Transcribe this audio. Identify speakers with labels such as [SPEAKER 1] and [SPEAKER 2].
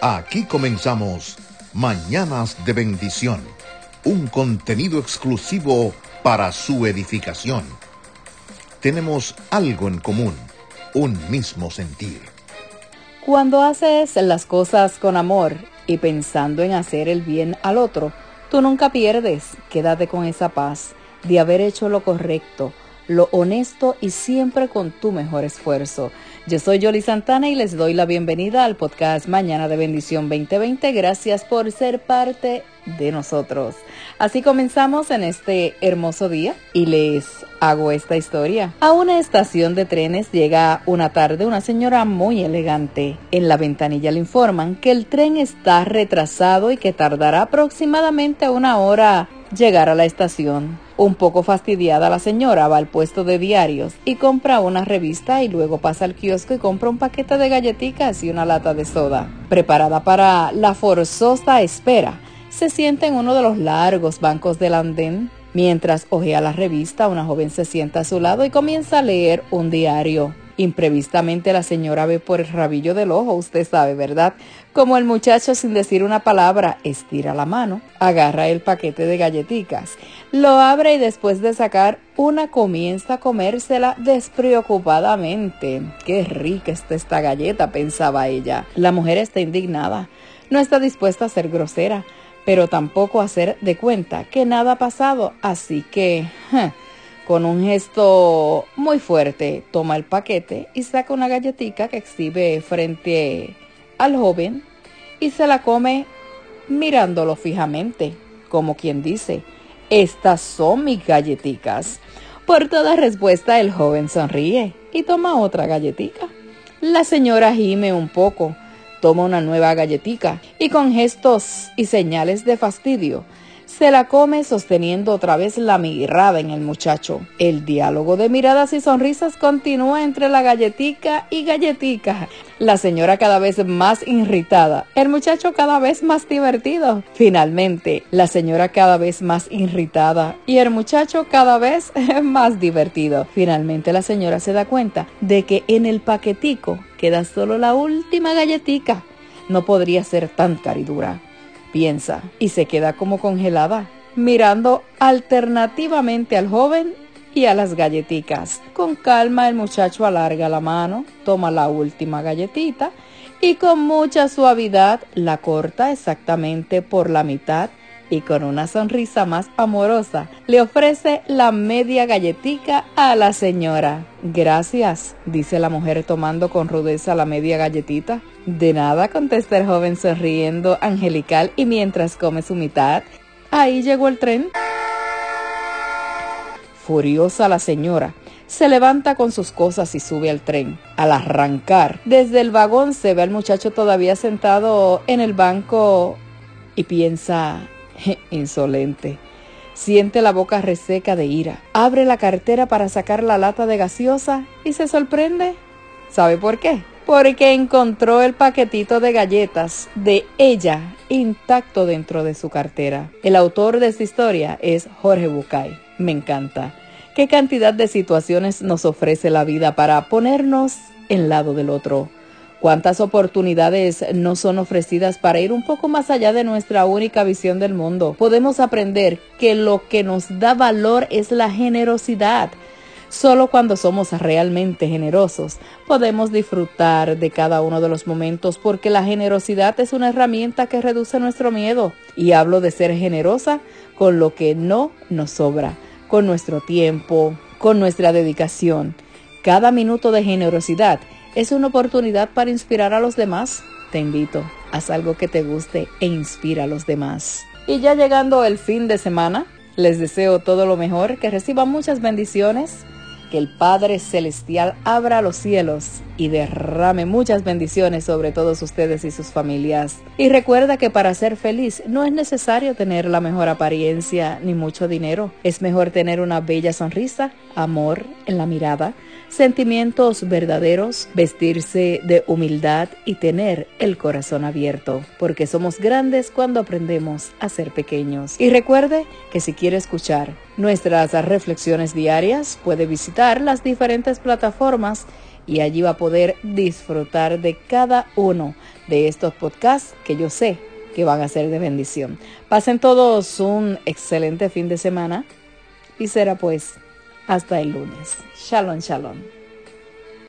[SPEAKER 1] Aquí comenzamos Mañanas de Bendición, un contenido exclusivo para su edificación. Tenemos algo en común, un mismo sentir.
[SPEAKER 2] Cuando haces las cosas con amor y pensando en hacer el bien al otro, tú nunca pierdes. Quédate con esa paz de haber hecho lo correcto lo honesto y siempre con tu mejor esfuerzo. Yo soy Yoli Santana y les doy la bienvenida al podcast Mañana de Bendición 2020. Gracias por ser parte de nosotros. Así comenzamos en este hermoso día y les hago esta historia. A una estación de trenes llega una tarde una señora muy elegante. En la ventanilla le informan que el tren está retrasado y que tardará aproximadamente una hora llegar a la estación. Un poco fastidiada la señora va al puesto de diarios y compra una revista y luego pasa al kiosco y compra un paquete de galletitas y una lata de soda. Preparada para la forzosa espera, se sienta en uno de los largos bancos del andén. Mientras ojea la revista, una joven se sienta a su lado y comienza a leer un diario. Imprevistamente la señora ve por el rabillo del ojo, usted sabe, ¿verdad? Como el muchacho sin decir una palabra estira la mano, agarra el paquete de galletitas, lo abre y después de sacar una comienza a comérsela despreocupadamente. Qué rica está esta galleta, pensaba ella. La mujer está indignada, no está dispuesta a ser grosera, pero tampoco a hacer de cuenta que nada ha pasado, así que... Con un gesto muy fuerte, toma el paquete y saca una galletita que exhibe frente al joven y se la come mirándolo fijamente, como quien dice, estas son mis galletitas. Por toda respuesta el joven sonríe y toma otra galletita. La señora gime un poco, toma una nueva galletica y con gestos y señales de fastidio se la come sosteniendo otra vez la mirada en el muchacho. El diálogo de miradas y sonrisas continúa entre la galletica y galletica. La señora cada vez más irritada, el muchacho cada vez más divertido. Finalmente, la señora cada vez más irritada y el muchacho cada vez más divertido. Finalmente la señora se da cuenta de que en el paquetico queda solo la última galletica. No podría ser tan caridura piensa y se queda como congelada, mirando alternativamente al joven y a las galletitas. Con calma el muchacho alarga la mano, toma la última galletita y con mucha suavidad la corta exactamente por la mitad y con una sonrisa más amorosa le ofrece la media galletica a la señora. Gracias, dice la mujer tomando con rudeza la media galletita. De nada, contesta el joven sonriendo angelical y mientras come su mitad, ahí llegó el tren. Furiosa la señora se levanta con sus cosas y sube al tren. Al arrancar, desde el vagón se ve al muchacho todavía sentado en el banco y piensa, insolente. Siente la boca reseca de ira. Abre la cartera para sacar la lata de gaseosa y se sorprende. ¿Sabe por qué? Porque encontró el paquetito de galletas de ella intacto dentro de su cartera. El autor de esta historia es Jorge Bucay. Me encanta. ¿Qué cantidad de situaciones nos ofrece la vida para ponernos en lado del otro? ¿Cuántas oportunidades nos son ofrecidas para ir un poco más allá de nuestra única visión del mundo? Podemos aprender que lo que nos da valor es la generosidad. Solo cuando somos realmente generosos podemos disfrutar de cada uno de los momentos porque la generosidad es una herramienta que reduce nuestro miedo. Y hablo de ser generosa con lo que no nos sobra, con nuestro tiempo, con nuestra dedicación. Cada minuto de generosidad es una oportunidad para inspirar a los demás. Te invito, haz algo que te guste e inspira a los demás. Y ya llegando el fin de semana, les deseo todo lo mejor, que reciban muchas bendiciones, que el Padre Celestial abra los cielos y derrame muchas bendiciones sobre todos ustedes y sus familias. Y recuerda que para ser feliz no es necesario tener la mejor apariencia ni mucho dinero. Es mejor tener una bella sonrisa, amor en la mirada, sentimientos verdaderos, vestirse de humildad y tener el corazón abierto, porque somos grandes cuando aprendemos a ser pequeños. Y recuerde que si quiere escuchar nuestras reflexiones diarias, puede visitar las diferentes plataformas y allí va a poder disfrutar de cada uno de estos podcasts que yo sé que van a ser de bendición. Pasen todos un excelente fin de semana y será pues hasta el lunes. Shalom, shalom.